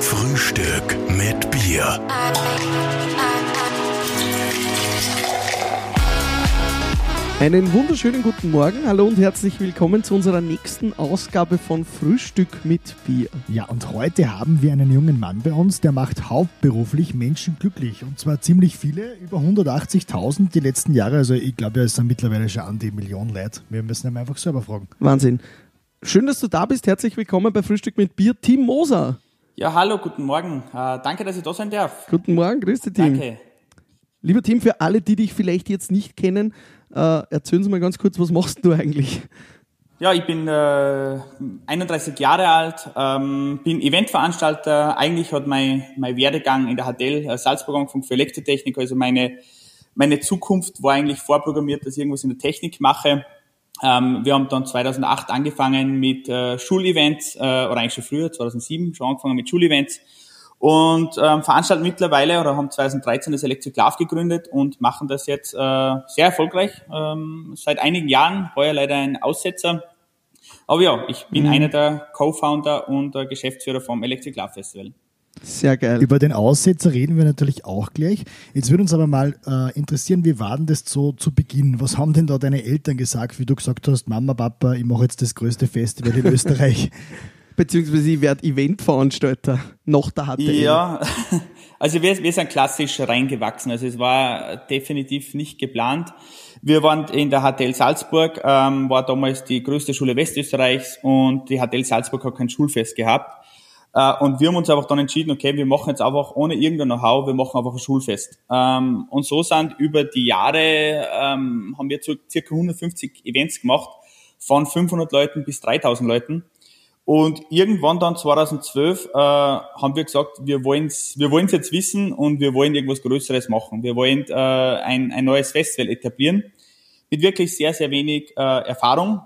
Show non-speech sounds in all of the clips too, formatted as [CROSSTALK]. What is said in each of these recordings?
Frühstück mit Bier. Einen wunderschönen guten Morgen, hallo und herzlich willkommen zu unserer nächsten Ausgabe von Frühstück mit Bier. Ja, und heute haben wir einen jungen Mann bei uns, der macht hauptberuflich Menschen glücklich. Und zwar ziemlich viele, über 180.000 die letzten Jahre. Also ich glaube, er ist dann mittlerweile schon an die Million Leute. Wir müssen ihn einfach selber fragen. Wahnsinn. Schön, dass du da bist. Herzlich willkommen bei Frühstück mit Bier, Tim Moser. Ja, hallo, guten Morgen. Äh, danke, dass ich da sein darf. Guten Morgen, grüß dich, Tim. Danke. Lieber Tim, für alle, die dich vielleicht jetzt nicht kennen, äh, erzählen Sie mal ganz kurz, was machst du eigentlich? Ja, ich bin äh, 31 Jahre alt, ähm, bin Eventveranstalter. Eigentlich hat mein, mein Werdegang in der HTL äh, Salzburg angefangen für Elektrotechnik. Also meine, meine Zukunft war eigentlich vorprogrammiert, dass ich irgendwas in der Technik mache. Ähm, wir haben dann 2008 angefangen mit äh, Schulevents, äh, oder eigentlich schon früher, 2007 schon angefangen mit Schulevents und ähm, veranstalten mittlerweile oder haben 2013 das Electric Love gegründet und machen das jetzt äh, sehr erfolgreich ähm, seit einigen Jahren. Heuer leider ein Aussetzer. Aber ja, ich bin Mhm. einer der Co-Founder und äh, Geschäftsführer vom Electric Love Festival. Sehr geil. Über den Aussetzer reden wir natürlich auch gleich. Jetzt würde uns aber mal äh, interessieren, wie war denn das so zu Beginn? Was haben denn da deine Eltern gesagt, wie du gesagt hast, Mama, Papa, ich mache jetzt das größte Festival in [LAUGHS] Österreich? Beziehungsweise ich werde Eventveranstalter nach der HTL. Ja, [LAUGHS] also wir, wir sind klassisch reingewachsen. Also es war definitiv nicht geplant. Wir waren in der HTL Salzburg, ähm, war damals die größte Schule Westösterreichs und die HTL Salzburg hat kein Schulfest gehabt. Äh, und wir haben uns einfach dann entschieden, okay, wir machen jetzt einfach ohne irgendein Know-how, wir machen einfach ein Schulfest. Ähm, und so sind über die Jahre, ähm, haben wir circa 150 Events gemacht, von 500 Leuten bis 3000 Leuten. Und irgendwann dann 2012 äh, haben wir gesagt, wir wollen's, wir wollen's jetzt wissen und wir wollen irgendwas Größeres machen. Wir wollen äh, ein, ein neues Festival etablieren mit wirklich sehr, sehr wenig äh, Erfahrung.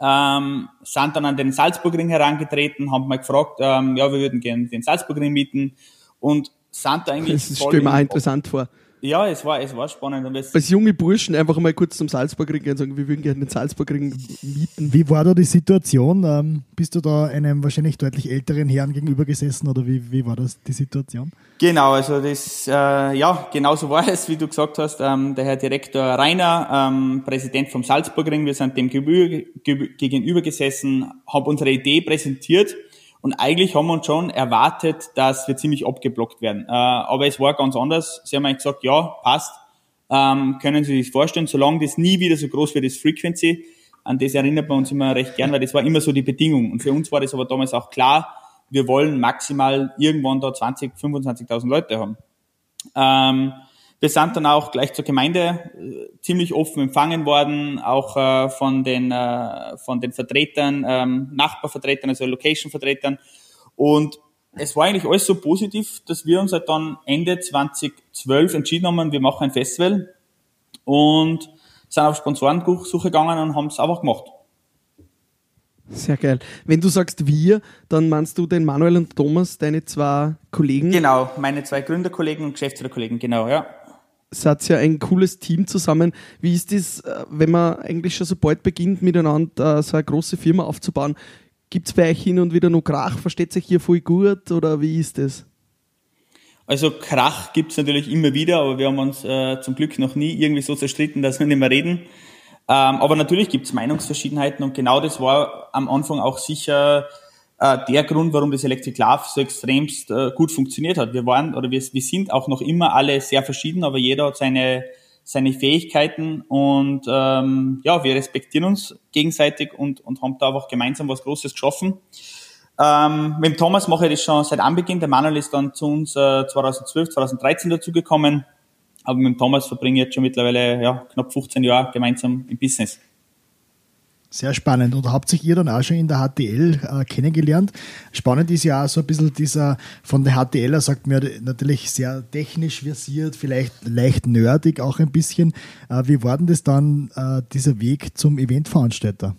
Ähm, sind dann an den Salzburgring herangetreten, haben mal gefragt, ähm, ja, wir würden gerne den Salzburgring mieten und sind da eigentlich Das stelle mir auch in- interessant vor. Ja, es war, es war spannend. Und es, Als junge Burschen einfach mal kurz zum Salzburgring gehen und sagen, wir würden gerne den Salzburgring mieten. Wie war da die Situation? Ähm, bist du da einem wahrscheinlich deutlich älteren Herrn gegenüber gesessen oder wie, wie war das die Situation? Genau, also das, äh, ja, genau so war [LAUGHS] es, wie du gesagt hast. Ähm, der Herr Direktor Rainer, ähm, Präsident vom Salzburgring, wir sind dem gegenüber gesessen, haben unsere Idee präsentiert und eigentlich haben wir uns schon erwartet, dass wir ziemlich abgeblockt werden. Äh, aber es war ganz anders. Sie haben eigentlich gesagt, ja, passt, ähm, können Sie sich vorstellen, solange das nie wieder so groß wird, das Frequency, an das erinnert man uns immer recht gern, weil das war immer so die Bedingung. Und für uns war das aber damals auch klar, wir wollen maximal irgendwann da 20, 25.000 Leute haben. Ähm, wir sind dann auch gleich zur Gemeinde äh, ziemlich offen empfangen worden, auch äh, von den äh, von den Vertretern, ähm, Nachbarvertretern, also Location-Vertretern. Und es war eigentlich alles so positiv, dass wir uns halt dann Ende 2012 entschieden haben, wir machen ein Festival und sind auf Sponsorensuche gegangen und haben es einfach gemacht. Sehr geil. Wenn du sagst wir, dann meinst du den Manuel und Thomas, deine zwei Kollegen. Genau, meine zwei Gründerkollegen und Geschäftsführerkollegen, genau, ja. Seid ja ein cooles Team zusammen. Wie ist das, äh, wenn man eigentlich schon so bald beginnt, miteinander äh, so eine große Firma aufzubauen? Gibt es bei euch hin und wieder noch Krach? Versteht sich hier voll gut oder wie ist das? Also Krach gibt's natürlich immer wieder, aber wir haben uns äh, zum Glück noch nie irgendwie so zerstritten, [LAUGHS] dass wir nicht mehr reden. Ähm, aber natürlich gibt's Meinungsverschiedenheiten und genau das war am Anfang auch sicher äh, der Grund, warum das Electric Love so extremst äh, gut funktioniert hat. Wir waren oder wir, wir sind auch noch immer alle sehr verschieden, aber jeder hat seine seine Fähigkeiten und ähm, ja, wir respektieren uns gegenseitig und, und haben da einfach gemeinsam was Großes geschaffen. Ähm, mit dem Thomas mache ich das schon seit Anbeginn. Der Manuel ist dann zu uns äh, 2012, 2013 dazugekommen. Aber mit dem Thomas verbringe ich jetzt schon mittlerweile ja, knapp 15 Jahre gemeinsam im Business. Sehr spannend. Und habt sich ihr dann auch schon in der HTL äh, kennengelernt? Spannend ist ja auch so ein bisschen dieser, von der HTL, er sagt mir natürlich sehr technisch versiert, vielleicht leicht nerdig auch ein bisschen. Äh, wie war denn das dann, äh, dieser Weg zum Eventveranstalter?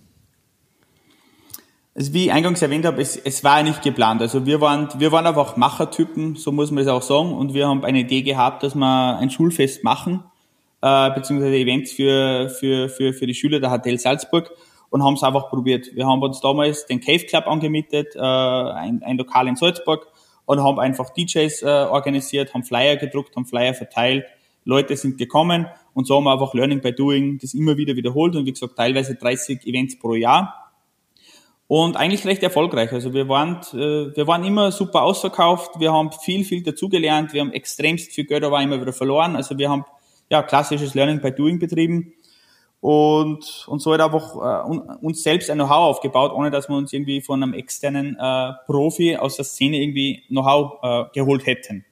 Also wie ich eingangs erwähnt habe, es, es war nicht geplant. Also wir waren, wir waren einfach Machertypen, so muss man das auch sagen. Und wir haben eine Idee gehabt, dass wir ein Schulfest machen, äh, beziehungsweise Events für, für, für, für die Schüler der HTL Salzburg. Und haben es einfach probiert. Wir haben uns damals den Cave Club angemietet, äh, ein, ein Lokal in Salzburg und haben einfach DJs äh, organisiert, haben Flyer gedruckt, haben Flyer verteilt. Leute sind gekommen und so haben wir einfach Learning by Doing das immer wieder wiederholt und wie gesagt teilweise 30 Events pro Jahr und eigentlich recht erfolgreich. Also wir waren, äh, wir waren immer super ausverkauft, wir haben viel, viel dazugelernt, wir haben extremst viel Geld aber immer wieder verloren. Also wir haben ja klassisches Learning by Doing betrieben und, und so hat einfach äh, uns selbst ein Know-how aufgebaut, ohne dass wir uns irgendwie von einem externen äh, Profi aus der Szene irgendwie Know-how äh, geholt hätten.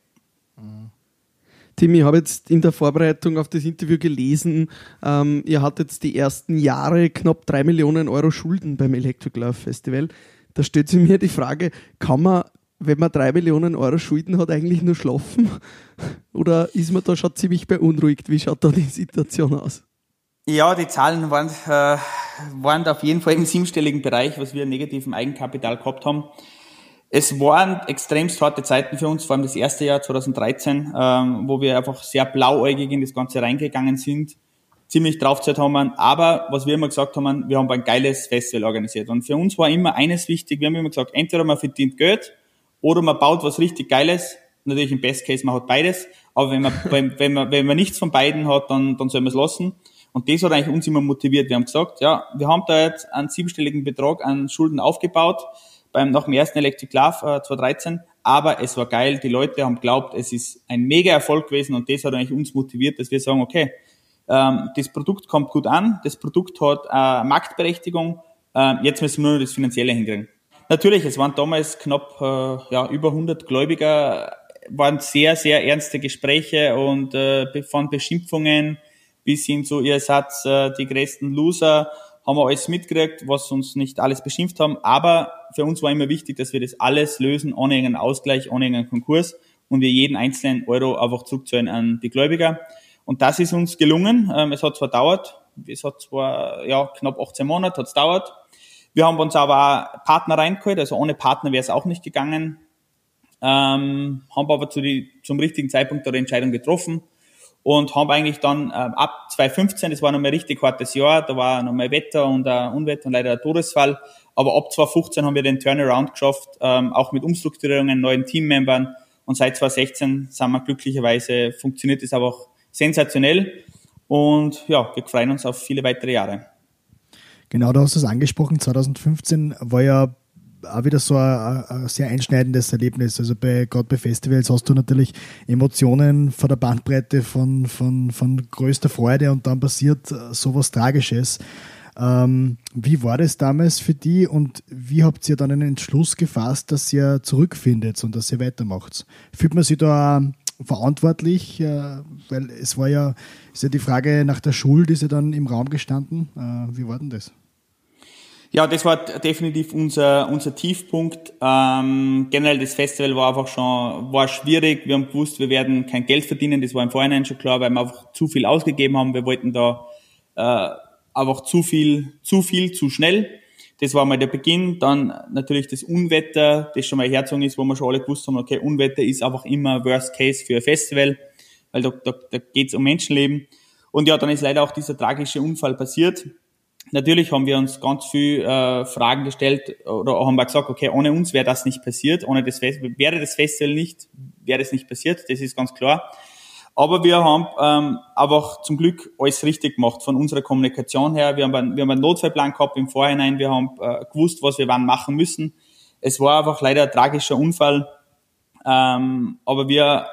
Tim, ich habe jetzt in der Vorbereitung auf das Interview gelesen, ähm, ihr hattet die ersten Jahre knapp drei Millionen Euro Schulden beim Electric Love Festival. Da stellt sich mir die Frage, kann man, wenn man drei Millionen Euro Schulden hat, eigentlich nur schlafen? [LAUGHS] Oder ist man da schon ziemlich beunruhigt? Wie schaut da die Situation aus? Ja, die Zahlen waren, äh, waren auf jeden Fall im siebenstelligen Bereich, was wir an negativem Eigenkapital gehabt haben. Es waren extremst harte Zeiten für uns, vor allem das erste Jahr 2013, ähm, wo wir einfach sehr blauäugig in das Ganze reingegangen sind, ziemlich draufzeit haben. Aber was wir immer gesagt haben, wir haben ein geiles Festival organisiert. Und für uns war immer eines wichtig, wir haben immer gesagt, entweder man verdient Geld oder man baut was richtig Geiles. Natürlich im Best Case, man hat beides. Aber wenn man, [LAUGHS] wenn, wenn man, wenn man nichts von beiden hat, dann, dann soll man es lassen. Und das hat eigentlich uns immer motiviert. Wir haben gesagt, ja, wir haben da jetzt einen siebenstelligen Betrag an Schulden aufgebaut beim nach dem ersten Electric Love äh, 2013. Aber es war geil, die Leute haben glaubt, es ist ein mega Erfolg gewesen und das hat eigentlich uns motiviert, dass wir sagen, okay, ähm, das Produkt kommt gut an, das Produkt hat äh, Marktberechtigung, äh, jetzt müssen wir nur das Finanzielle hinkriegen. Natürlich, es waren damals knapp äh, ja, über 100 Gläubiger, waren sehr, sehr ernste Gespräche und äh, von Beschimpfungen bis hin zu, ihr seid äh, die größten Loser, haben wir alles mitgekriegt, was uns nicht alles beschimpft haben. Aber für uns war immer wichtig, dass wir das alles lösen, ohne irgendeinen Ausgleich, ohne irgendeinen Konkurs und wir jeden einzelnen Euro einfach zurückzahlen an die Gläubiger. Und das ist uns gelungen. Ähm, es hat zwar dauert, es hat zwar ja, knapp 18 Monate hat es dauert. Wir haben uns aber auch Partner reingeholt, also ohne Partner wäre es auch nicht gegangen. Ähm, haben aber zu die, zum richtigen Zeitpunkt eine Entscheidung getroffen und haben eigentlich dann äh, ab 2015, das war noch mal ein richtig hartes Jahr, da war noch mal Wetter und ein Unwetter und leider ein Todesfall, aber ab 2015 haben wir den Turnaround geschafft, ähm, auch mit Umstrukturierungen, neuen Teammembern. Und seit 2016 sind wir glücklicherweise, funktioniert es aber auch sensationell. Und ja, wir freuen uns auf viele weitere Jahre. Genau, du hast es angesprochen, 2015 war ja auch wieder so ein, ein, sehr einschneidendes Erlebnis. Also bei, gerade bei Festivals hast du natürlich Emotionen von der Bandbreite von, von, von größter Freude und dann passiert äh, sowas Tragisches. Ähm, wie war das damals für die und wie habt ihr dann einen Entschluss gefasst, dass ihr zurückfindet und dass ihr weitermacht? Fühlt man sich da verantwortlich? Äh, weil es war ja, ist ja die Frage nach der Schuld, ist ja dann im Raum gestanden. Äh, wie war denn das? Ja, das war definitiv unser, unser Tiefpunkt. Ähm, generell das Festival war einfach schon, war schwierig. Wir haben gewusst, wir werden kein Geld verdienen. Das war im Vorhinein schon klar, weil wir einfach zu viel ausgegeben haben. Wir wollten da äh, einfach zu viel, zu viel, zu schnell. Das war mal der Beginn. Dann natürlich das Unwetter, das schon mal herzogen ist, wo wir schon alle gewusst haben, okay, Unwetter ist einfach immer Worst Case für ein Festival, weil da, da, da geht es um Menschenleben. Und ja, dann ist leider auch dieser tragische Unfall passiert. Natürlich haben wir uns ganz viel äh, Fragen gestellt oder haben wir gesagt, okay, ohne uns wäre das nicht passiert, ohne das Festival, wäre das Festival nicht, wäre das nicht passiert, das ist ganz klar. Aber wir haben ähm, einfach zum Glück alles richtig gemacht von unserer Kommunikation her. Wir haben, einen, wir haben einen Notfallplan gehabt im Vorhinein, wir haben äh, gewusst, was wir wann machen müssen. Es war einfach leider ein tragischer Unfall, ähm, aber wir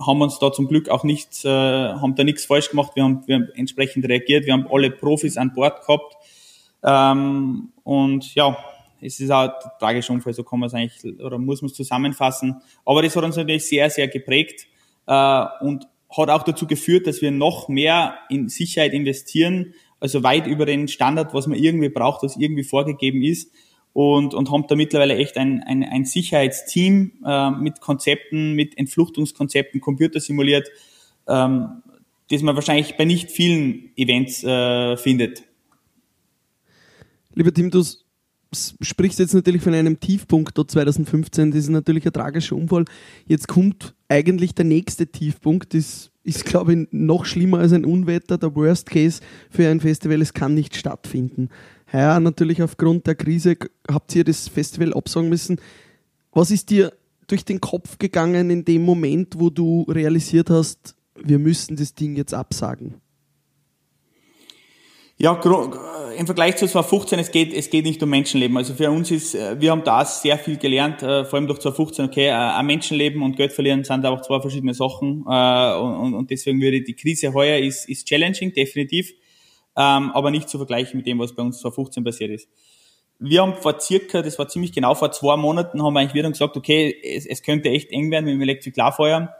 haben uns da zum Glück auch nicht, äh, haben da nichts falsch gemacht. Wir haben, wir haben entsprechend reagiert. Wir haben alle Profis an Bord gehabt. Ähm, und ja, es ist auch ein tragischer Unfall, so kann man es eigentlich, oder muss man es zusammenfassen. Aber das hat uns natürlich sehr, sehr geprägt äh, und hat auch dazu geführt, dass wir noch mehr in Sicherheit investieren, also weit über den Standard, was man irgendwie braucht, was irgendwie vorgegeben ist und, und haben da mittlerweile echt ein, ein, ein Sicherheitsteam äh, mit Konzepten, mit Entfluchtungskonzepten, computersimuliert, ähm, das man wahrscheinlich bei nicht vielen Events äh, findet. Lieber Tim, du sprichst jetzt natürlich von einem Tiefpunkt dort 2015, das ist natürlich ein tragischer Unfall. Jetzt kommt eigentlich der nächste Tiefpunkt, das ist, glaube ich, noch schlimmer als ein Unwetter, der Worst Case für ein Festival, es kann nicht stattfinden. Heuer natürlich aufgrund der Krise habt ihr das Festival absagen müssen. Was ist dir durch den Kopf gegangen in dem Moment, wo du realisiert hast, wir müssen das Ding jetzt absagen? Ja, im Vergleich zu 2015, es geht, es geht nicht um Menschenleben. Also für uns ist, äh, wir haben da sehr viel gelernt, äh, vor allem durch 2015, okay, äh, ein Menschenleben und Geld verlieren sind auch zwei verschiedene Sachen. Und, und deswegen würde die Krise heuer ist, ist challenging, definitiv, ähm, aber nicht zu vergleichen mit dem, was bei uns 2015 passiert ist. Wir haben vor circa, das war ziemlich genau vor zwei Monaten, haben wir eigentlich wieder gesagt, okay, es, es könnte echt eng werden mit dem Elektrik-Klarfeuer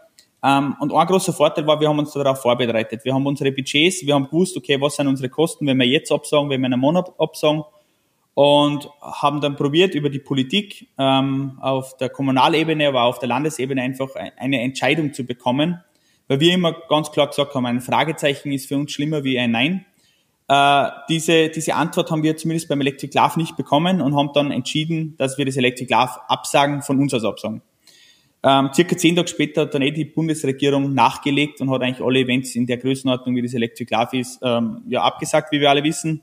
ähm, und ein großer Vorteil war, wir haben uns darauf vorbereitet. Wir haben unsere Budgets, wir haben gewusst, okay, was sind unsere Kosten, wenn wir jetzt absagen, wenn wir einen Monat absagen und haben dann probiert, über die Politik ähm, auf der Kommunalebene, aber auf der Landesebene einfach eine Entscheidung zu bekommen, weil wir immer ganz klar gesagt haben, ein Fragezeichen ist für uns schlimmer wie ein Nein. Äh, diese, diese Antwort haben wir zumindest beim Electric Love nicht bekommen und haben dann entschieden, dass wir das Electric Love absagen, von uns aus absagen. Ähm, circa zehn Tage später hat dann eh die Bundesregierung nachgelegt und hat eigentlich alle Events in der Größenordnung, wie das Electric Love ist, ähm, ja, abgesagt, wie wir alle wissen.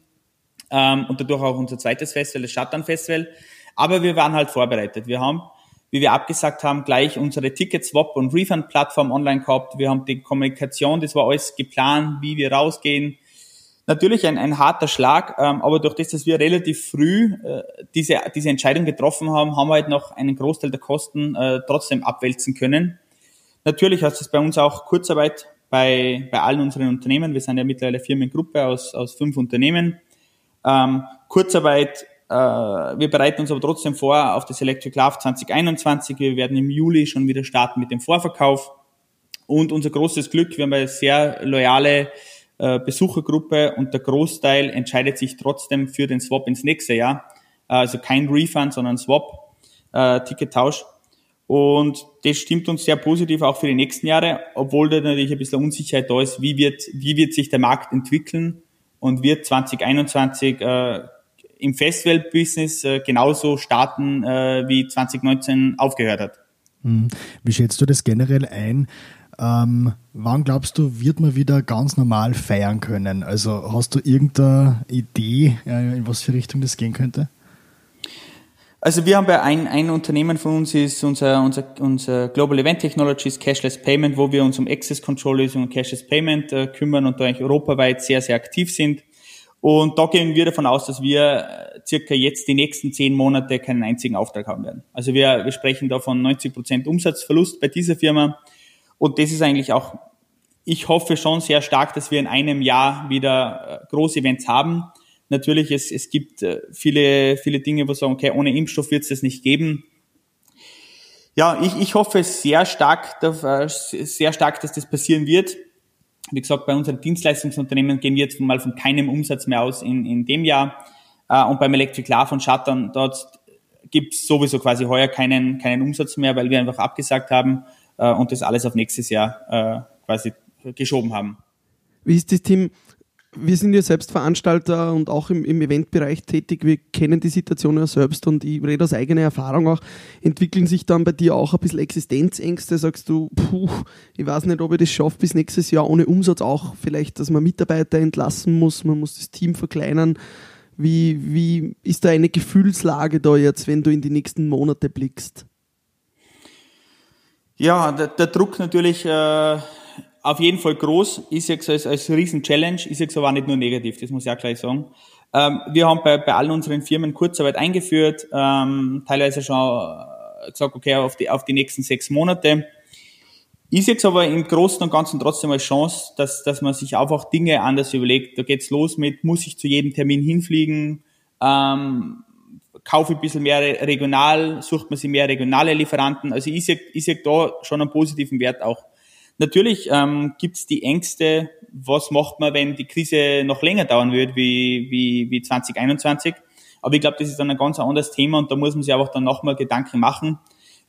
Ähm, und dadurch auch unser zweites Festival, das Shutdown Festival. Aber wir waren halt vorbereitet. Wir haben, wie wir abgesagt haben, gleich unsere Ticket-Swap- und Refund-Plattform online gehabt. Wir haben die Kommunikation, das war alles geplant, wie wir rausgehen, natürlich ein, ein harter Schlag, ähm, aber durch das, dass wir relativ früh äh, diese, diese Entscheidung getroffen haben, haben wir halt noch einen Großteil der Kosten äh, trotzdem abwälzen können. Natürlich heißt es bei uns auch Kurzarbeit bei, bei allen unseren Unternehmen. Wir sind ja mittlerweile Firmengruppe aus, aus fünf Unternehmen. Ähm, Kurzarbeit, äh, wir bereiten uns aber trotzdem vor auf das Electric Love 2021. Wir werden im Juli schon wieder starten mit dem Vorverkauf. Und unser großes Glück, wir haben eine sehr loyale äh, Besuchergruppe und der Großteil entscheidet sich trotzdem für den Swap ins nächste Jahr. Äh, also kein Refund, sondern Swap, äh, Tickettausch. Und das stimmt uns sehr positiv auch für die nächsten Jahre, obwohl da natürlich ein bisschen Unsicherheit da ist, wie wird, wie wird sich der Markt entwickeln und wird 2021 äh, im Festival-Business äh, genauso starten, äh, wie 2019 aufgehört hat. Hm. Wie schätzt du das generell ein? Ähm, wann glaubst du, wird man wieder ganz normal feiern können? Also hast du irgendeine Idee, in was für Richtung das gehen könnte? Also wir haben bei ein, ein Unternehmen von uns ist unser, unser, unser Global Event Technologies Cashless Payment, wo wir uns um Access Control Lösungen und Cashless Payment äh, kümmern und da eigentlich europaweit sehr, sehr aktiv sind. Und da gehen wir davon aus, dass wir äh, circa jetzt die nächsten zehn Monate keinen einzigen Auftrag haben werden. Also wir, wir sprechen da von 90 Prozent Umsatzverlust bei dieser Firma. Und das ist eigentlich auch, ich hoffe schon sehr stark, dass wir in einem Jahr wieder äh, Großevents haben. Natürlich, es, es gibt äh, viele, viele Dinge, wo sagen, okay, ohne Impfstoff wird es das nicht geben. Ja, ich, ich hoffe sehr stark, äh, sehr stark, dass das passieren wird. Wie gesagt, bei unseren Dienstleistungsunternehmen gehen wir jetzt mal von keinem Umsatz mehr aus in, in dem Jahr. Und beim Electric Love von Shuttern, dort gibt es sowieso quasi heuer keinen, keinen Umsatz mehr, weil wir einfach abgesagt haben äh, und das alles auf nächstes Jahr äh, quasi geschoben haben. Wie ist das Team? Wir sind ja selbst Veranstalter und auch im, im Eventbereich tätig. Wir kennen die Situation ja selbst und ich rede aus eigener Erfahrung auch. Entwickeln sich dann bei dir auch ein bisschen Existenzängste? Sagst du, puh, ich weiß nicht, ob ich das schaffe bis nächstes Jahr ohne Umsatz auch. Vielleicht, dass man Mitarbeiter entlassen muss, man muss das Team verkleinern. Wie, wie ist da eine Gefühlslage da jetzt, wenn du in die nächsten Monate blickst? Ja, der, der Druck natürlich äh, auf jeden Fall groß. Ich sehe als, als Riesen-Challenge. Ich sehe es aber nicht nur negativ, das muss ich auch gleich sagen. Ähm, wir haben bei, bei allen unseren Firmen Kurzarbeit eingeführt, ähm, teilweise schon äh, gesagt, okay, auf die, auf die nächsten sechs Monate. Sehe es aber im Großen und Ganzen trotzdem als Chance, dass, dass man sich einfach Dinge anders überlegt. Da geht's los mit, muss ich zu jedem Termin hinfliegen? Ähm, kaufe ein bisschen mehr regional, sucht man sich mehr regionale Lieferanten. Also ich sehe, ich sehe da schon einen positiven Wert auch. Natürlich ähm, gibt die Ängste, was macht man, wenn die Krise noch länger dauern wird wie, wie, wie 2021. Aber ich glaube, das ist dann ein ganz anderes Thema und da muss man sich einfach dann nochmal Gedanken machen.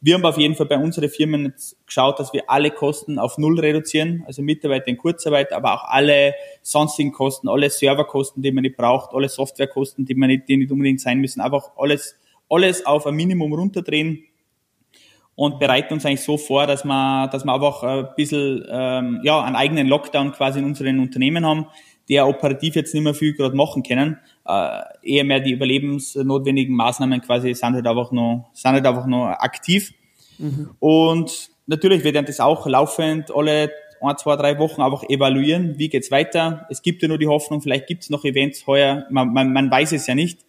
Wir haben auf jeden Fall bei unseren Firmen geschaut, dass wir alle Kosten auf Null reduzieren, also Mitarbeiter in Kurzarbeit, aber auch alle sonstigen Kosten, alle Serverkosten, die man nicht braucht, alle Softwarekosten, die man nicht, die nicht unbedingt sein müssen, einfach alles, alles auf ein Minimum runterdrehen und bereiten uns eigentlich so vor, dass wir, dass wir einfach ein bisschen, ähm, ja, einen eigenen Lockdown quasi in unseren Unternehmen haben. Die ja operativ jetzt nicht mehr viel gerade machen können. Äh, eher mehr die überlebensnotwendigen Maßnahmen quasi sind halt einfach noch, sind halt einfach noch aktiv. Mhm. Und natürlich wird das auch laufend alle ein, zwei, drei Wochen einfach evaluieren, wie geht's weiter. Es gibt ja nur die Hoffnung, vielleicht gibt's noch Events heuer, man, man, man weiß es ja nicht.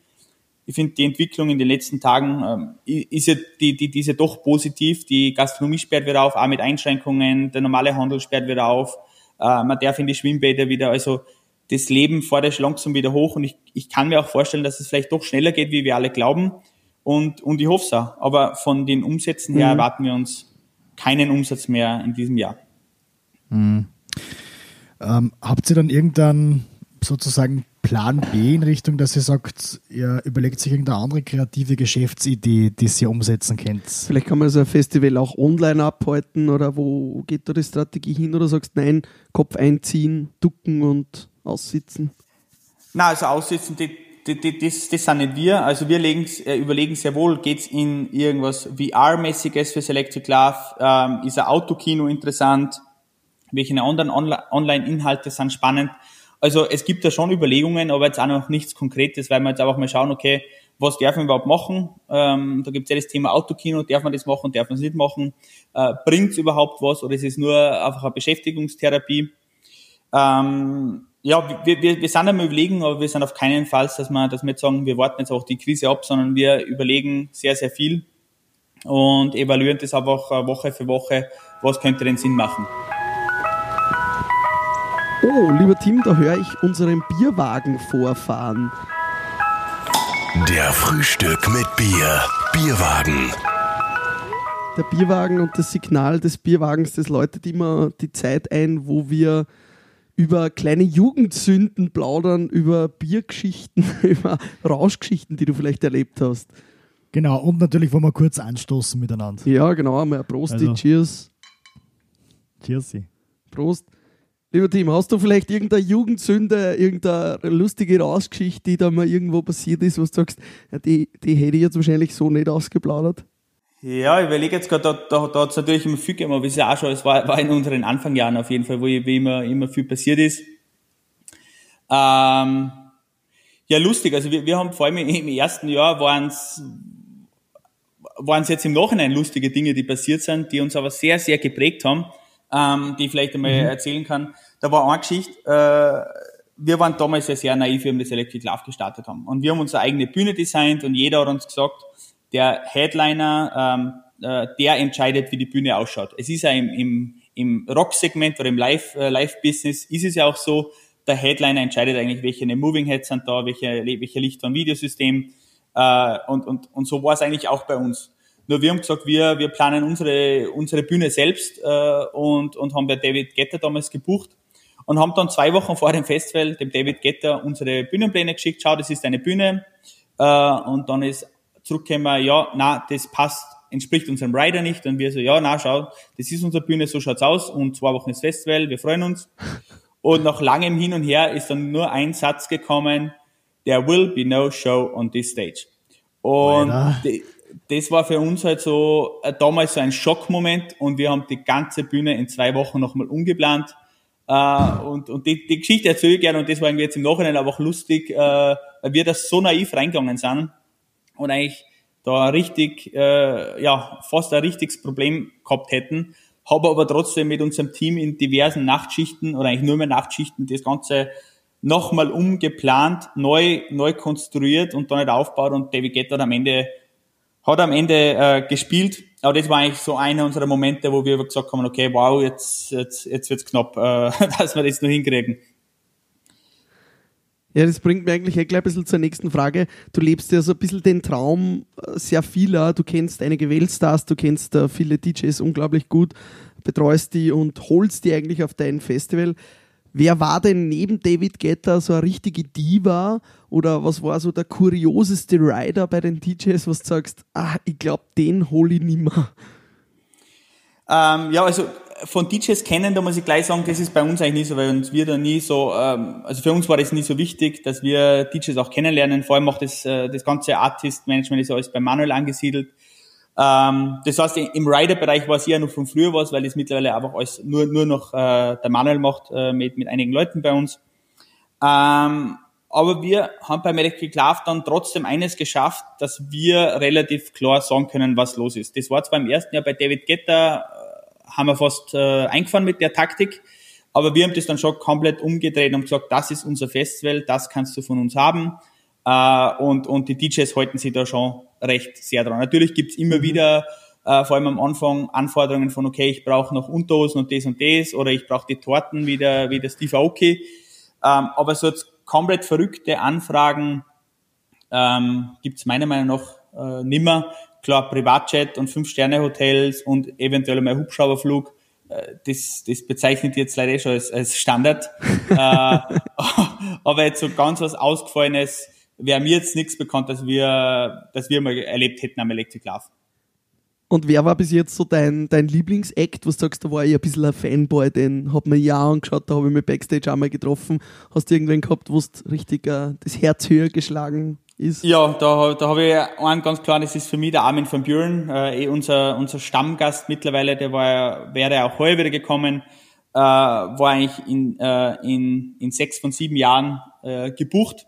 Ich finde die Entwicklung in den letzten Tagen ähm, ist ja die, die, diese doch positiv. Die Gastronomie sperrt wieder auf, auch mit Einschränkungen. Der normale Handel sperrt wieder auf. Äh, man darf in die Schwimmbäder wieder. Also das Leben fordert langsam wieder hoch und ich, ich kann mir auch vorstellen, dass es vielleicht doch schneller geht, wie wir alle glauben. Und, und ich hoffe es auch. Aber von den Umsätzen her mhm. erwarten wir uns keinen Umsatz mehr in diesem Jahr. Mhm. Ähm, habt ihr dann irgendeinen sozusagen Plan B in Richtung, dass ihr sagt, ihr überlegt sich irgendeine andere kreative Geschäftsidee, die ihr umsetzen könnt? Vielleicht kann man so ein Festival auch online abhalten oder wo geht da die Strategie hin oder sagst, nein, Kopf einziehen, ducken und aussitzen? Na, also aussitzen, die, die, die, das, das sind nicht wir. Also wir legen, äh, überlegen sehr wohl, geht's in irgendwas VR-mäßiges für Selected Love? Ähm, ist ein Autokino interessant? Welche anderen Online-Inhalte sind spannend? Also es gibt da schon Überlegungen, aber jetzt auch noch nichts Konkretes, weil wir jetzt einfach mal schauen, okay, was darf man überhaupt machen? Ähm, da gibt es ja das Thema Autokino, darf man das machen, darf man es nicht machen? Äh, Bringt es überhaupt was oder ist es nur einfach eine Beschäftigungstherapie? Ähm, ja, wir, wir, wir sind am überlegen, aber wir sind auf keinen Fall, dass wir, dass wir jetzt sagen, wir warten jetzt auch die Krise ab, sondern wir überlegen sehr, sehr viel und evaluieren das einfach Woche für Woche, was könnte denn Sinn machen. Oh, lieber Tim, da höre ich unseren Bierwagen vorfahren. Der Frühstück mit Bier. Bierwagen. Der Bierwagen und das Signal des Bierwagens, das läutet immer die Zeit ein, wo wir über kleine Jugendsünden plaudern, über Biergeschichten, [LAUGHS] über Rauschgeschichten, die du vielleicht erlebt hast. Genau, und natürlich wollen wir kurz anstoßen miteinander. Ja, genau, einmal Prost, also, Cheers. Cheers. Prost. Lieber Tim, hast du vielleicht irgendeine Jugendsünde, irgendeine lustige Rausgeschichte, die da mal irgendwo passiert ist, wo du sagst, die, die hätte ich jetzt wahrscheinlich so nicht ausgeplaudert? Ja, ich überlege jetzt gerade, da, da, da hat es natürlich immer viel gegeben, aber es ist ja auch schon, es war, war in unseren Anfangjahren auf jeden Fall, wo, immer, immer viel passiert ist. Ähm, ja, lustig, also wir, wir haben vor allem im ersten Jahr waren es waren es jetzt im Nachhinein lustige Dinge, die passiert sind, die uns aber sehr, sehr geprägt haben ähm, die ich vielleicht einmal mhm. erzählen kann. Da war eine Geschichte, äh, wir waren damals ja sehr naiv, wie wir das Electric Love gestartet haben. Und wir haben unsere eigene Bühne designt und jeder hat uns gesagt, der Headliner, ähm, äh, der entscheidet, wie die Bühne ausschaut. Es ist ja im, im, im Rock-Segment oder im Live, äh, Live-Business ist es ja auch so, der Headliner entscheidet eigentlich, welche Moving Heads sind da, welche, welche Licht- und Videosystem. Äh, und, und, und so war es eigentlich auch bei uns. Nur wir haben gesagt, wir, wir planen unsere, unsere Bühne selbst äh, und, und haben bei David Getter damals gebucht und haben dann zwei Wochen vor dem Festival dem David Getter unsere Bühnenpläne geschickt. Schau, das ist eine Bühne. Äh, und dann ist zurückgekommen, ja, na, das passt, entspricht unserem Rider nicht. Und wir so, ja, na, schau, das ist unsere Bühne, so schaut's aus. Und zwei Wochen ist Festival, wir freuen uns. [LAUGHS] Und nach langem Hin und Her ist dann nur ein Satz gekommen, there will be no show on this stage. Und das war für uns halt so äh, damals so ein Schockmoment und wir haben die ganze Bühne in zwei Wochen nochmal umgeplant. Äh, und und die, die Geschichte erzähle ich gerne und das war irgendwie jetzt im Nachhinein aber auch lustig, äh, weil wir das so naiv reingegangen sind und eigentlich da richtig, äh, ja, fast ein richtiges Problem gehabt hätten. Habe aber trotzdem mit unserem Team in diversen Nachtschichten oder eigentlich nur mehr Nachtschichten das Ganze nochmal umgeplant, neu, neu konstruiert und dann nicht aufgebaut und David Guetta am Ende hat am Ende äh, gespielt, aber das war eigentlich so einer unserer Momente, wo wir gesagt haben, okay, wow, jetzt, jetzt, jetzt wird's knapp, äh, [LAUGHS] dass wir das noch hinkriegen. Ja, das bringt mir eigentlich gleich ein bisschen zur nächsten Frage. Du lebst ja so ein bisschen den Traum äh, sehr vieler. Du kennst einige Weltstars, du kennst uh, viele DJs unglaublich gut, betreust die und holst die eigentlich auf dein Festival. Wer war denn neben David Guetta so eine richtige Diva oder was war so der kurioseste Rider bei den DJs, was du sagst, ah, ich glaube, den hole ich nimmer? Ähm, ja, also von DJs kennen, da muss ich gleich sagen, das ist bei uns eigentlich nie so, weil uns wir da nie so, ähm, also für uns war das nie so wichtig, dass wir DJs auch kennenlernen. Vor allem auch das, äh, das ganze Artist-Management ist alles bei Manuel angesiedelt. Ähm, das heißt, im Rider-Bereich war es ja noch von früher was, weil es mittlerweile einfach alles nur, nur noch äh, der Manuel macht äh, mit, mit einigen Leuten bei uns. Ähm, aber wir haben beim Electric Love dann trotzdem eines geschafft, dass wir relativ klar sagen können, was los ist. Das war zwar im ersten Jahr bei David Getter, haben wir fast äh, eingefahren mit der Taktik, aber wir haben das dann schon komplett umgedreht und gesagt, das ist unser Festival, das kannst du von uns haben. Äh, und, und die DJs halten sich da schon recht sehr dran. Natürlich gibt's immer mhm. wieder, äh, vor allem am Anfang, Anforderungen von, okay, ich brauche noch Unterhosen und das und das oder ich brauche die Torten wie der, wie der Steve Aoki. Ähm, aber so jetzt komplett verrückte Anfragen ähm, gibt meiner Meinung nach äh, nimmer. Klar, Privatjet und Fünf-Sterne-Hotels und eventuell mal Hubschrauberflug äh, das, das bezeichnet jetzt leider eh schon als, als Standard. [LAUGHS] äh, [LAUGHS] aber jetzt so ganz was Ausgefallenes wäre mir jetzt nichts bekannt, dass wir, dass wir mal erlebt hätten am Electric Love. Und wer war bis jetzt so dein, dein Lieblingsakt, was sagst, da war ich ein bisschen ein Fanboy, den hat mir ja angeschaut, da habe ich mich Backstage einmal getroffen. Hast du irgendwen gehabt, wo du richtig uh, das Herz höher geschlagen ist? Ja, da, da habe ich einen ganz klar, das ist für mich der Armin von Buren, äh, eh unser, unser Stammgast mittlerweile, der war, wäre auch heuer wieder gekommen, äh, war eigentlich in, äh, in, in sechs von sieben Jahren äh, gebucht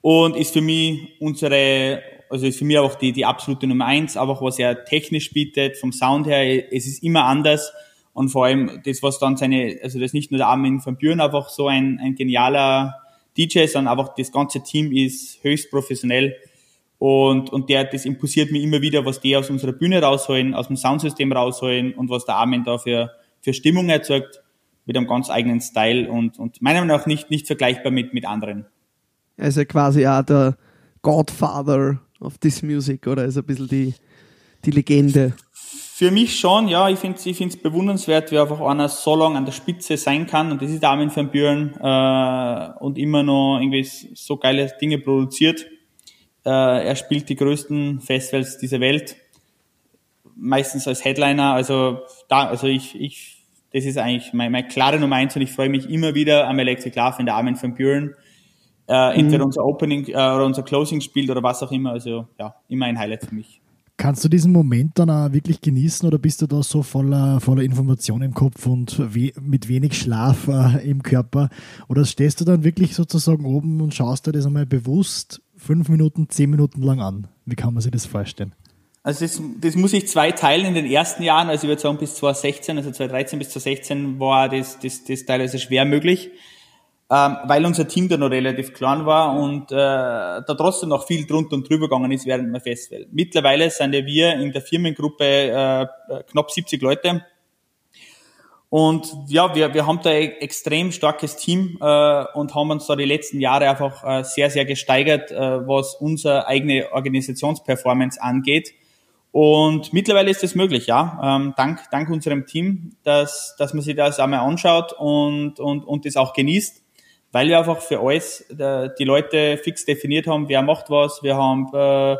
und ist für mich unsere, also ist für mich auch die, die absolute Nummer eins, einfach was er technisch bietet, vom Sound her, es ist immer anders und vor allem das, was dann seine, also das ist nicht nur der Armin von Büren einfach so ein, ein genialer DJ, sondern einfach das ganze Team ist höchst professionell und, und der, das impulsiert mir immer wieder, was die aus unserer Bühne rausholen, aus dem Soundsystem rausholen und was der Armin da für, für Stimmung erzeugt mit einem ganz eigenen Style und, und meiner Meinung nach nicht, nicht vergleichbar mit, mit anderen. Er ja quasi auch der Godfather of this music, oder? ist ein bisschen die, die Legende. Für mich schon, ja. Ich finde es ich bewundernswert, wie einfach einer so lange an der Spitze sein kann. Und das ist Armin van Buren äh, und immer noch irgendwie so geile Dinge produziert. Äh, er spielt die größten Festivals dieser Welt. Meistens als Headliner. Also da, also ich, ich das ist eigentlich meine, meine klare Nummer eins und ich freue mich immer wieder am Electric Love, wenn der Armin van Buren äh, entweder mhm. unser Opening äh, oder unser Closing spielt oder was auch immer. Also ja, immer ein Highlight für mich. Kannst du diesen Moment dann auch wirklich genießen oder bist du da so voller, voller Information im Kopf und we mit wenig Schlaf äh, im Körper? Oder stehst du dann wirklich sozusagen oben und schaust dir das einmal bewusst fünf Minuten, zehn Minuten lang an? Wie kann man sich das vorstellen? Also das, das muss ich zwei teilen in den ersten Jahren, also ich würde sagen bis 2016, also 2013 bis 2016 war das, das, das teilweise schwer möglich ähm, weil unser Team da noch relativ klein war und äh, da trotzdem noch viel drunter und drüber gegangen ist während dem Festival. Mittlerweile sind ja wir in der Firmengruppe äh, knapp 70 Leute. Und ja, wir, wir haben da ein extrem starkes Team äh, und haben uns da die letzten Jahre einfach äh, sehr, sehr gesteigert, äh, was unsere eigene Organisationsperformance angeht. Und mittlerweile ist das möglich, ja, ähm, dank, dank unserem Team, dass, dass man sich das einmal anschaut und, und, und das auch genießt weil wir einfach für alles äh, die Leute fix definiert haben, wer macht was. Wir haben äh,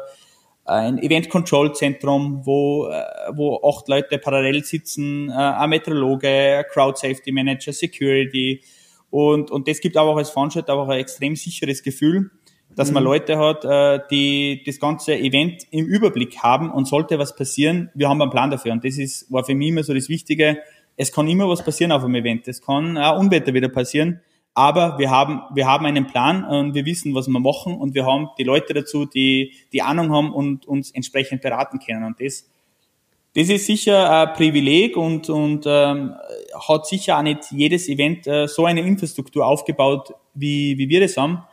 ein Event-Control-Zentrum, wo, äh, wo acht Leute parallel sitzen, äh, ein Meteorologe, ein Crowd-Safety-Manager, Security. Und, und das gibt aber auch als Veranstalter auch ein extrem sicheres Gefühl, dass mhm. man Leute hat, äh, die das ganze Event im Überblick haben und sollte was passieren, wir haben einen Plan dafür. Und das ist, war für mich immer so das Wichtige. Es kann immer was passieren auf einem Event. Es kann auch Unwetter wieder passieren. Aber wir haben, wir haben einen Plan und wir wissen, was wir machen und wir haben die Leute dazu, die die Ahnung haben und uns entsprechend beraten können. Und das, das ist sicher ein Privileg und, und ähm, hat sicher auch nicht jedes Event äh, so eine Infrastruktur aufgebaut, wie, wie wir das haben.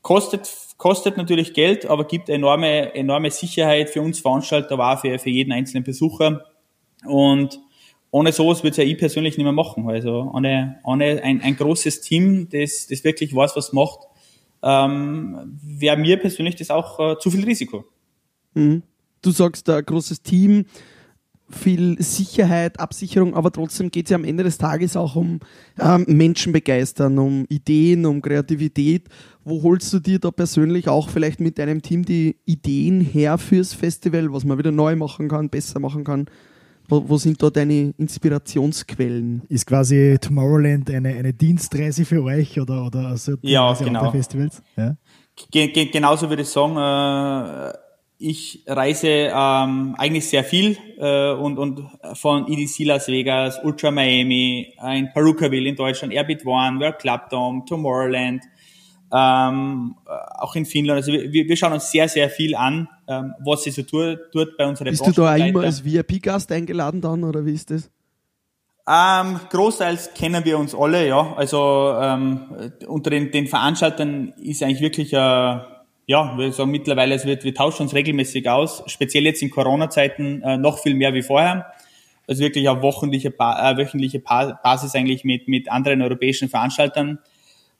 Kostet, kostet natürlich Geld, aber gibt enorme, enorme Sicherheit für uns Veranstalter, war für, für jeden einzelnen Besucher. Und ohne sowas würde es ja ich persönlich nicht mehr machen. Also ohne, ohne ein, ein großes Team, das, das wirklich weiß, was macht, ähm, wäre mir persönlich das auch äh, zu viel Risiko. Mhm. Du sagst, ein großes Team, viel Sicherheit, Absicherung, aber trotzdem geht es ja am Ende des Tages auch um ähm, Menschen begeistern, um Ideen, um Kreativität. Wo holst du dir da persönlich auch vielleicht mit deinem Team die Ideen her fürs Festival, was man wieder neu machen kann, besser machen kann? Wo, wo, sind da deine Inspirationsquellen? Ist quasi Tomorrowland eine, eine Dienstreise für euch oder, oder so ja, genau. Festivals? Ja, Ge ge genauso würde ich sagen, äh, ich reise ähm, eigentlich sehr viel äh, und, und von EDC Las Vegas, Ultra Miami, in Perukaville in Deutschland, Airbit One, World Club Dome, Tomorrowland, ähm, auch in Finnland. Also wir, wir schauen uns sehr, sehr viel an, ähm, was sie so tut, tut bei unseren Bist du da auch immer als VIP-Gast eingeladen dann oder wie ist das? Ähm, großteils kennen wir uns alle, ja. Also ähm, unter den, den Veranstaltern ist eigentlich wirklich äh, ja, wir sagen mittlerweile, es wird, wir tauschen uns regelmäßig aus, speziell jetzt in Corona-Zeiten äh, noch viel mehr wie vorher. Also wirklich auf wöchentliche, äh, wöchentliche Basis eigentlich mit, mit anderen europäischen Veranstaltern.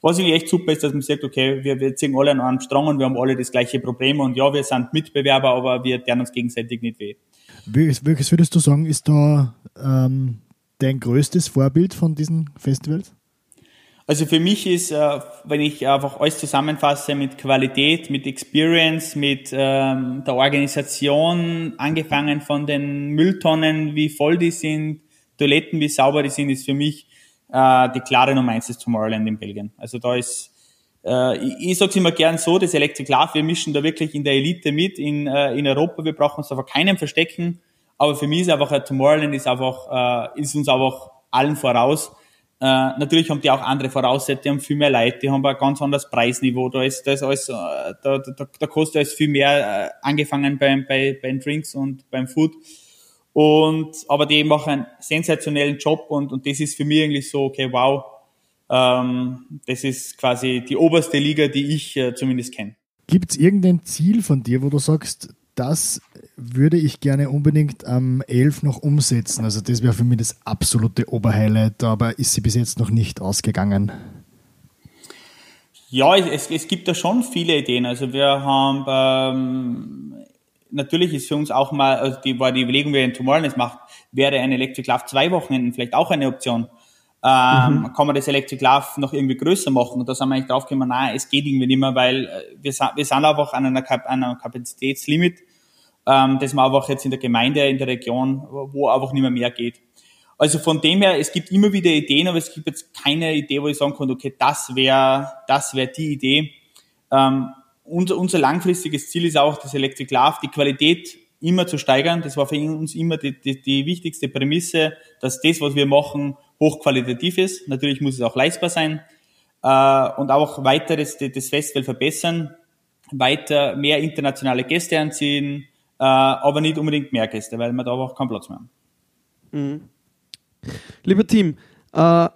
Was irgendwie echt super ist, dass man sagt, okay, wir, wir ziehen alle an einem Strang und wir haben alle das gleiche Problem und ja, wir sind Mitbewerber, aber wir tun uns gegenseitig nicht weh. Welches würdest du sagen, ist da ähm, dein größtes Vorbild von diesen Festivals? Also für mich ist, äh, wenn ich einfach alles zusammenfasse mit Qualität, mit Experience, mit ähm, der Organisation, angefangen von den Mülltonnen, wie voll die sind, Toiletten, wie sauber die sind, ist für mich äh, die klare Nummer eins ist Tomorrowland in Belgien. Also da ist, äh, ich, ich sage immer gern so, das Electric Love, wir mischen da wirklich in der Elite mit in, äh, in Europa, wir brauchen uns einfach keinem verstecken, aber für mich ist einfach, äh, Tomorrowland ist einfach, äh, ist uns einfach allen voraus äh, natürlich haben die auch andere Voraussetzungen, die haben viel mehr Leute, die haben ein ganz anderes Preisniveau, da ist, da ist alles, äh, da, da, da kostet alles viel mehr, äh, angefangen beim, bei, bei den Drinks und beim Food. Und, aber die machen einen sensationellen Job und, und das ist für mich eigentlich so, okay, wow, ähm, das ist quasi die oberste Liga, die ich äh, zumindest kenne. Gibt es irgendein Ziel von dir, wo du sagst, das würde ich gerne unbedingt am 11 noch umsetzen. Also das wäre für mich das absolute Oberhighlight, aber ist sie bis jetzt noch nicht ausgegangen. Ja, es, es gibt da schon viele Ideen. Also wir haben ähm, natürlich ist für uns auch mal, also die war die Überlegung, wer in Tomorrowland macht, wäre ein Electric Love zwei Wochenenden vielleicht auch eine Option. Ähm, mhm. Kann man das Electric Love noch irgendwie größer machen? Und da sind wir eigentlich draufgekommen, nein, es geht irgendwie nicht mehr, weil äh, wir, wir sind einfach an einer, Kap an einer Kapazitätslimit ähm, das man einfach jetzt in der Gemeinde, in der Region, wo einfach nicht mehr mehr geht. Also von dem her, es gibt immer wieder Ideen, aber es gibt jetzt keine Idee, wo ich sagen kann, okay, das wäre das wäre die Idee. Ähm, unser, unser langfristiges Ziel ist auch, das Electric Love, die Qualität immer zu steigern. Das war für uns immer die, die, die wichtigste Prämisse, dass das, was wir machen, hochqualitativ ist. Natürlich muss es auch leistbar sein. Äh, und auch weiter das, das Festival verbessern, weiter mehr internationale Gäste anziehen, äh, aber nicht unbedingt mehr Gäste, weil wir da einfach keinen Platz mehr haben. Mhm. Lieber Team, äh,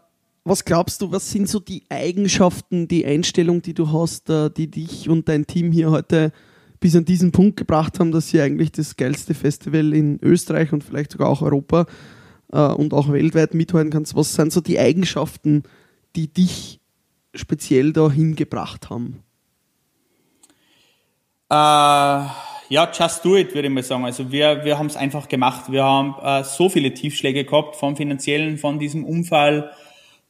was glaubst du, was sind so die Eigenschaften, die Einstellung, die du hast, äh, die dich und dein Team hier heute bis an diesen Punkt gebracht haben, dass ihr eigentlich das geilste Festival in Österreich und vielleicht sogar auch Europa äh, und auch weltweit mithalten kannst? Was sind so die Eigenschaften, die dich speziell dahin gebracht haben? Äh ja, just do it, würde ich mal sagen. Also wir, wir haben es einfach gemacht. Wir haben äh, so viele Tiefschläge gehabt, vom finanziellen, von diesem Unfall,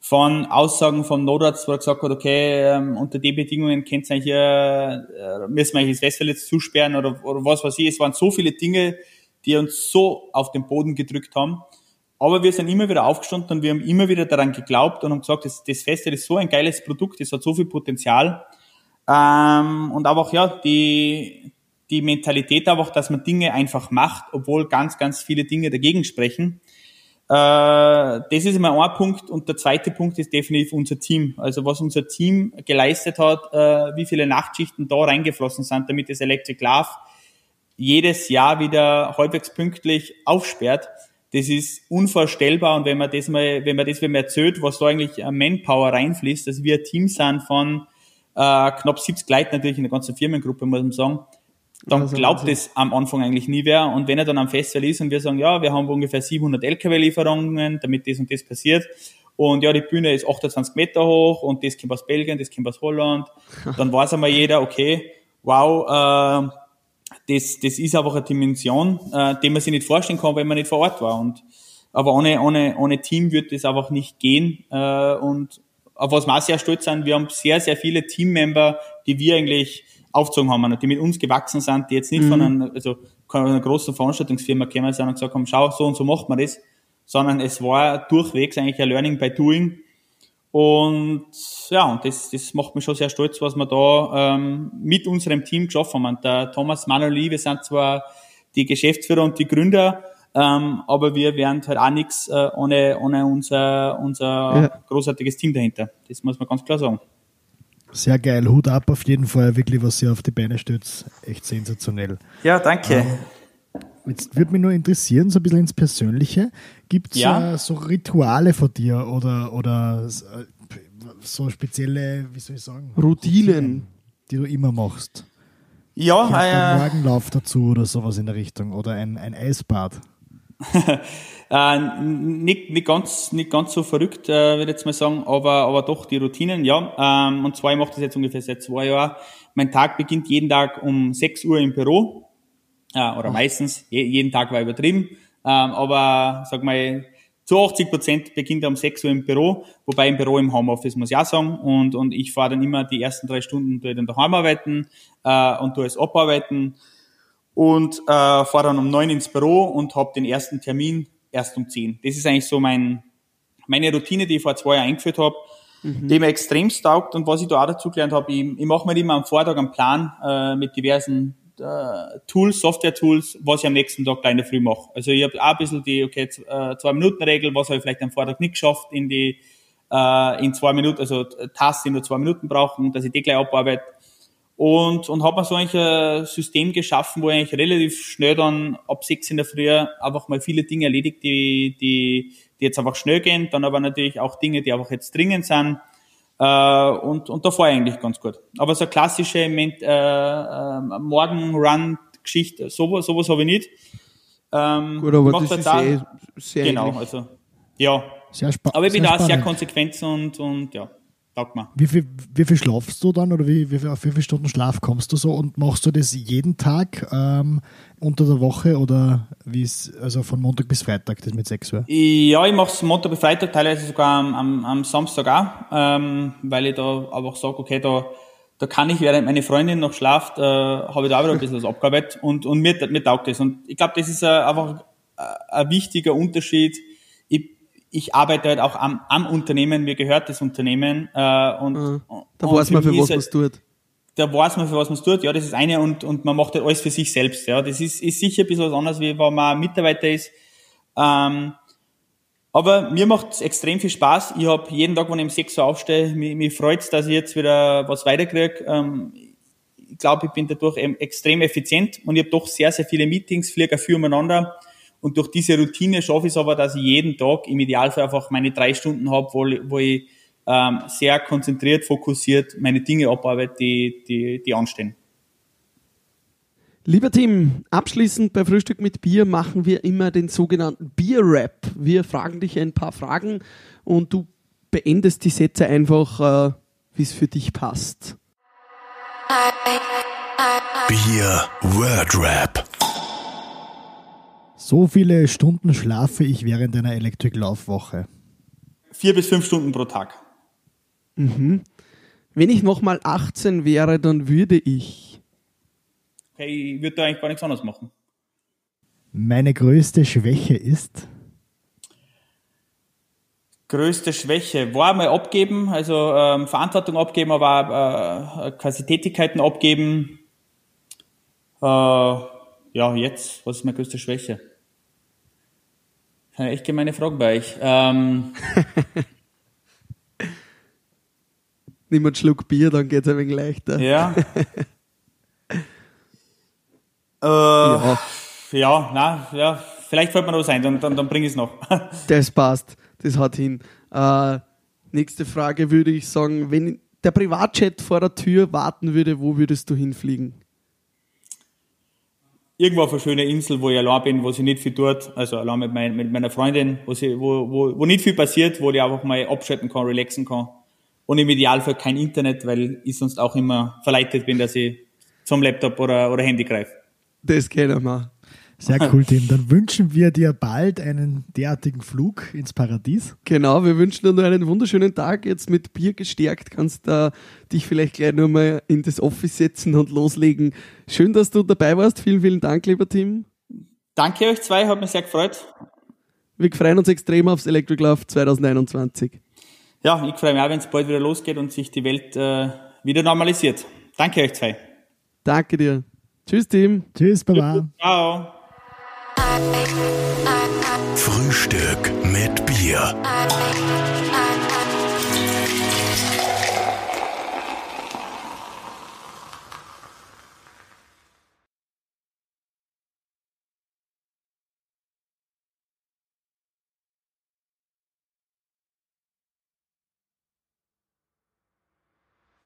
von Aussagen von Notarzt, wo er gesagt hat, okay, ähm, unter den Bedingungen könnt ihr hier, äh, müssen wir eigentlich das Festival jetzt zusperren oder, oder was weiß ich. Es waren so viele Dinge, die uns so auf den Boden gedrückt haben. Aber wir sind immer wieder aufgestanden und wir haben immer wieder daran geglaubt und haben gesagt, das, das Festival ist so ein geiles Produkt, es hat so viel Potenzial. Ähm, und einfach, ja, die, die Mentalität einfach, dass man Dinge einfach macht, obwohl ganz, ganz viele Dinge dagegen sprechen. Äh, das ist immer ein Punkt. Und der zweite Punkt ist definitiv unser Team. Also was unser Team geleistet hat, äh, wie viele Nachtschichten da reingeflossen sind, damit das Electric Love jedes Jahr wieder halbwegs pünktlich aufsperrt. Das ist unvorstellbar. Und wenn man das mal, wenn man das wenn man erzählt, was da eigentlich Manpower reinfließt, dass wir ein Team sind von äh, knapp 70 Leuten natürlich in der ganzen Firmengruppe, muss man sagen, dann also glaubt es am Anfang eigentlich nie wer. Und wenn er dann am Festival ist und wir sagen, ja, wir haben ungefähr 700 LKW-Lieferungen, damit das und das passiert. Und ja, die Bühne ist 28 Meter hoch und das kommt aus Belgien, das kommt aus Holland. [LAUGHS] Dann weiß einmal jeder, okay, wow, äh, das, das ist einfach eine Dimension, äh, die man sich nicht vorstellen kann, wenn man nicht vor Ort war. Und, aber ohne, ohne, ohne Team wird das einfach nicht gehen. Äh, und auf was wir auch sehr stolz sind, wir haben sehr, sehr viele Teammember, die wir eigentlich aufgezogen haben und die mit uns gewachsen sind, die jetzt nicht mhm. von einer, also einer großen Veranstaltungsfirma gekommen sind und gesagt haben, schau, so und so macht man das, sondern es war durchwegs eigentlich ein Learning by Doing. Und ja, und das, das macht mich schon sehr stolz, was wir da ähm, mit unserem Team geschaffen haben. Und der Thomas Manuel, wir sind zwar die Geschäftsführer und die Gründer, ähm, aber wir wären halt auch nichts äh, ohne, ohne unser, unser ja. großartiges Team dahinter. Das muss man ganz klar sagen. Sehr geil, Hut ab auf jeden Fall, wirklich, was ihr auf die Beine stützt. Echt sensationell. Ja, danke. Ähm, Jetzt würde mich nur interessieren, so ein bisschen ins Persönliche. Gibt es ja. äh, so Rituale von dir oder, oder äh, so spezielle, wie soll ich sagen? Routinen, die du immer machst? Ja, äh, einen Morgenlauf dazu oder sowas in der Richtung oder ein, ein Eisbad. [LAUGHS] äh, nicht, nicht, ganz, nicht ganz so verrückt, äh, würde ich jetzt mal sagen, aber, aber doch die Routinen, ja. Ähm, und zwar, ich mache das jetzt ungefähr seit zwei Jahren. Mein Tag beginnt jeden Tag um 6 Uhr im Büro äh, oder meistens, je, jeden Tag war übertrieben, ähm, aber sag mal, zu 80 Prozent beginnt er um 6 Uhr im Büro, wobei im Büro im Homeoffice muss ich auch sagen. Und, und ich fahre dann immer die ersten drei Stunden tue dann daheim arbeiten äh, und es abarbeiten und äh, fahre dann um neun ins Büro und habe den ersten Termin erst um zehn. Das ist eigentlich so mein, meine Routine, die ich vor zwei Jahren eingeführt habe, mhm. die mir extrem taugt und was ich da auch dazu gelernt habe, ich, ich mache mir immer am Vortag einen Plan äh, mit diversen äh, Tools, Software-Tools, was ich am nächsten Tag gleich in der Früh mache. Also ich habe auch ein bisschen die, okay, äh, Zwei-Minuten-Regel, was habe ich vielleicht am Vortag nicht geschafft, in die äh, in zwei Minuten, also Tasks, die nur zwei Minuten brauchen, dass ich die gleich abarbeite. Und, und habe mir so eigentlich ein System geschaffen, wo ich eigentlich relativ schnell dann ab sechs in der Früh einfach mal viele Dinge erledigt, die, die, die jetzt einfach schnell gehen, dann aber natürlich auch Dinge, die einfach jetzt dringend sind äh, und, und da fahre ich eigentlich ganz gut. Aber so eine klassische äh, äh, Morgen-Run-Geschichte, sowas, sowas habe ich nicht. Ähm, gut, aber das ist eh sehr Genau, ähnlich. also ja. Sehr aber ich bin da sehr konsequent und, und ja. Taugt mir. Wie viel, wie viel schlafst du dann oder wie, wie viel, auf wie viele Stunden Schlaf kommst du so und machst du das jeden Tag ähm, unter der Woche oder wie ist also von Montag bis Freitag das mit 6 Uhr? Ja, ich mache es Montag bis Freitag, teilweise sogar am, am, am Samstag auch, ähm, weil ich da einfach sage, okay, da, da kann ich, während meine Freundin noch schlaft, äh, habe ich da auch wieder ein bisschen was abgearbeitet und, und mir, mir taugt das. Und ich glaube, das ist äh, einfach äh, ein wichtiger Unterschied ich arbeite halt auch am, am Unternehmen, mir gehört das Unternehmen. Äh, und, mhm. Da weiß man, für was man es tut. Da weiß man, für was man es tut. Ja, das ist eine und, und man macht halt alles für sich selbst. Ja, das ist, ist sicher ein bisschen was anderes, wie wenn man Mitarbeiter ist. Ähm, aber mir macht es extrem viel Spaß. Ich habe jeden Tag, wenn ich um 6 Uhr aufstehe, mich, mich freut dass ich jetzt wieder was weiterkriege. Ähm, ich glaube, ich bin dadurch extrem effizient und ich habe doch sehr, sehr viele Meetings, fliege viel umeinander. Und durch diese Routine schaffe ich es aber, dass ich jeden Tag im Idealfall einfach meine drei Stunden habe, wo, wo ich ähm, sehr konzentriert, fokussiert meine Dinge abarbeite, die, die, die anstehen. Lieber Tim, abschließend bei Frühstück mit Bier machen wir immer den sogenannten Bier-Rap. Wir fragen dich ein paar Fragen und du beendest die Sätze einfach, äh, wie es für dich passt. Bier Word Rap. So viele Stunden schlafe ich während einer Electric-Laufwoche. Vier bis fünf Stunden pro Tag. Mhm. Wenn ich nochmal 18 wäre, dann würde ich. Okay, ich würde da eigentlich gar nichts anderes machen. Meine größte Schwäche ist? Größte Schwäche war mal abgeben, also ähm, Verantwortung abgeben, aber äh, quasi Tätigkeiten abgeben. Äh, ja, jetzt, was ist meine größte Schwäche? Ja, echt gemeine Frage bei euch. Ähm, [LAUGHS] Nimm einen Schluck Bier, dann geht es ein wenig leichter. Ja. [LAUGHS] äh, ja. Ja, na, ja, vielleicht fällt mir noch was ein, dann, dann, dann bringe ich es noch. [LAUGHS] das passt, das hat hin. Äh, nächste Frage würde ich sagen, wenn der Privatchat vor der Tür warten würde, wo würdest du hinfliegen? Irgendwo auf eine schöne Insel, wo ich allein bin, wo sie nicht viel tut, also allein mit, mein, mit meiner Freundin, wo, sie, wo, wo, wo nicht viel passiert, wo ich einfach mal abschalten kann, relaxen kann. Und im Idealfall kein Internet, weil ich sonst auch immer verleitet bin, dass ich zum Laptop oder, oder Handy greife. Das kennen wir. Sehr cool, Tim. Dann wünschen wir dir bald einen derartigen Flug ins Paradies. Genau, wir wünschen dir noch einen wunderschönen Tag. Jetzt mit Bier gestärkt kannst du äh, dich vielleicht gleich nur mal in das Office setzen und loslegen. Schön, dass du dabei warst. Vielen, vielen Dank, lieber Tim. Danke euch zwei, hat mich sehr gefreut. Wir freuen uns extrem aufs Electric Love 2021. ja, ich freue mich auch, wenn es bald wieder losgeht und sich die Welt äh, wieder normalisiert. Danke euch zwei. Danke dir. Tschüss, Team. Tschüss, Baba. Ciao. Frühstück mit Bier.